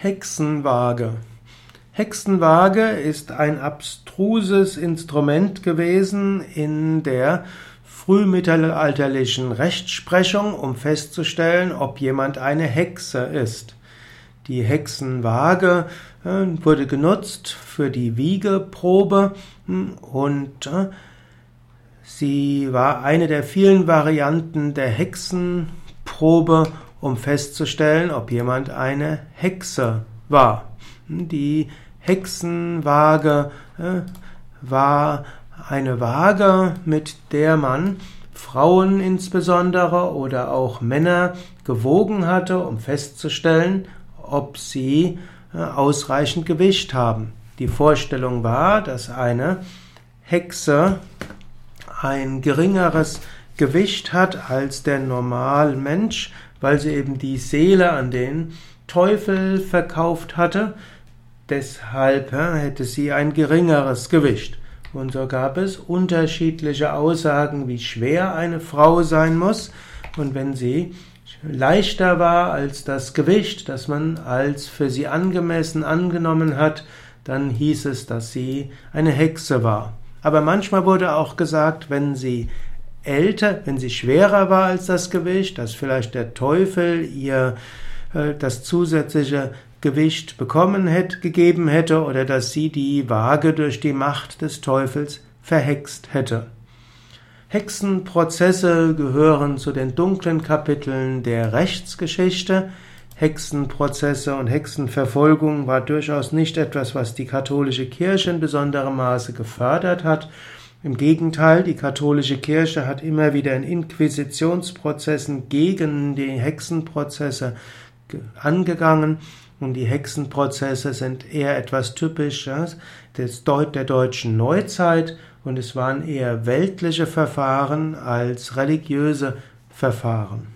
Hexenwaage. Hexenwaage ist ein abstruses Instrument gewesen in der frühmittelalterlichen Rechtsprechung, um festzustellen, ob jemand eine Hexe ist. Die Hexenwaage äh, wurde genutzt für die Wiegeprobe hm, und äh, sie war eine der vielen Varianten der Hexenprobe um festzustellen, ob jemand eine Hexe war. Die Hexenwaage äh, war eine Waage, mit der man Frauen insbesondere oder auch Männer gewogen hatte, um festzustellen, ob sie äh, ausreichend Gewicht haben. Die Vorstellung war, dass eine Hexe ein geringeres Gewicht hat als der Normalmensch, weil sie eben die Seele an den Teufel verkauft hatte. Deshalb hätte sie ein geringeres Gewicht. Und so gab es unterschiedliche Aussagen, wie schwer eine Frau sein muss. Und wenn sie leichter war als das Gewicht, das man als für sie angemessen angenommen hat, dann hieß es, dass sie eine Hexe war. Aber manchmal wurde auch gesagt, wenn sie älter, wenn sie schwerer war als das Gewicht, dass vielleicht der Teufel ihr äh, das zusätzliche Gewicht bekommen hätte, gegeben hätte oder dass sie die Waage durch die Macht des Teufels verhext hätte. Hexenprozesse gehören zu den dunklen Kapiteln der Rechtsgeschichte. Hexenprozesse und Hexenverfolgung war durchaus nicht etwas, was die katholische Kirche in besonderem Maße gefördert hat. Im Gegenteil, die katholische Kirche hat immer wieder in Inquisitionsprozessen gegen die Hexenprozesse angegangen und die Hexenprozesse sind eher etwas Typisches der deutschen Neuzeit und es waren eher weltliche Verfahren als religiöse Verfahren.